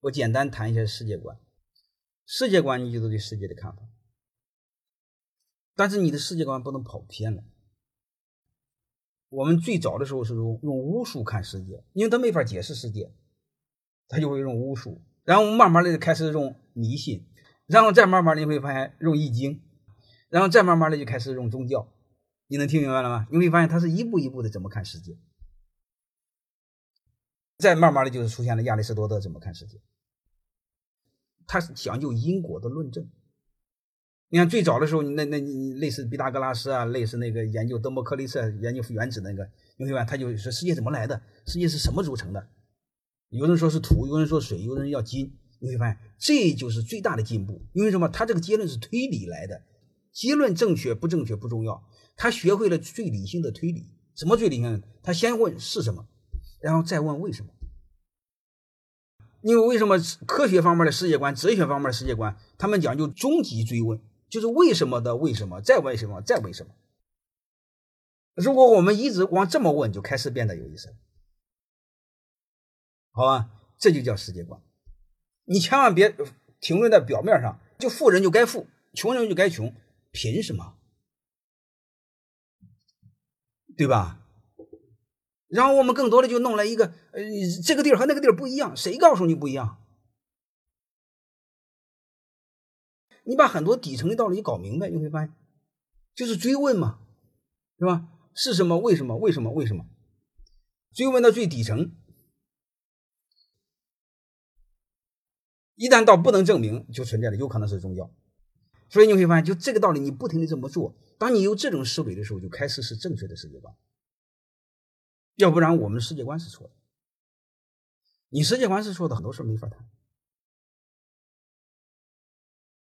我简单谈一下世界观。世界观，你就是对世界的看法，但是你的世界观不能跑偏了。我们最早的时候是用用巫术看世界，因为他没法解释世界，他就会用巫术。然后慢慢的就开始用迷信，然后再慢慢的你会发现用易经，然后再慢慢的就开始用宗教。你能听明白了吗？你会发现他是一步一步的怎么看世界。再慢慢的就是出现了亚里士多德怎么看世界，他是讲究因果的论证。你看最早的时候，那那你类似毕达哥拉斯啊，类似那个研究德谟克利特研究原子那个，你会发现他就说世界怎么来的，世界是什么组成的？有人说是土，有人说水，有人要金。你会发现这就是最大的进步，因为什么？他这个结论是推理来的，结论正确不正确不重要，他学会了最理性的推理。什么最理性？他先问是什么。然后再问为什么？因为为什么科学方面的世界观、哲学方面的世界观，他们讲究终极追问，就是为什么的为什么，再为什么，再为什么？如果我们一直往这么问，就开始变得有意思了，好吧？这就叫世界观。你千万别停留在表面上，就富人就该富，穷人就该穷，凭什么？对吧？然后我们更多的就弄来一个，呃，这个地儿和那个地儿不一样，谁告诉你不一样？你把很多底层的道理搞明白，你会发现，就是追问嘛，是吧？是什么？为什么？为什么？为什么？追问到最底层，一旦到不能证明，就存在的有可能是宗教。所以你会发现，就这个道理，你不停的这么做，当你有这种思维的时候，就开始是正确的世界观。要不然我们世界观是错的，你世界观是错的，很多事没法谈。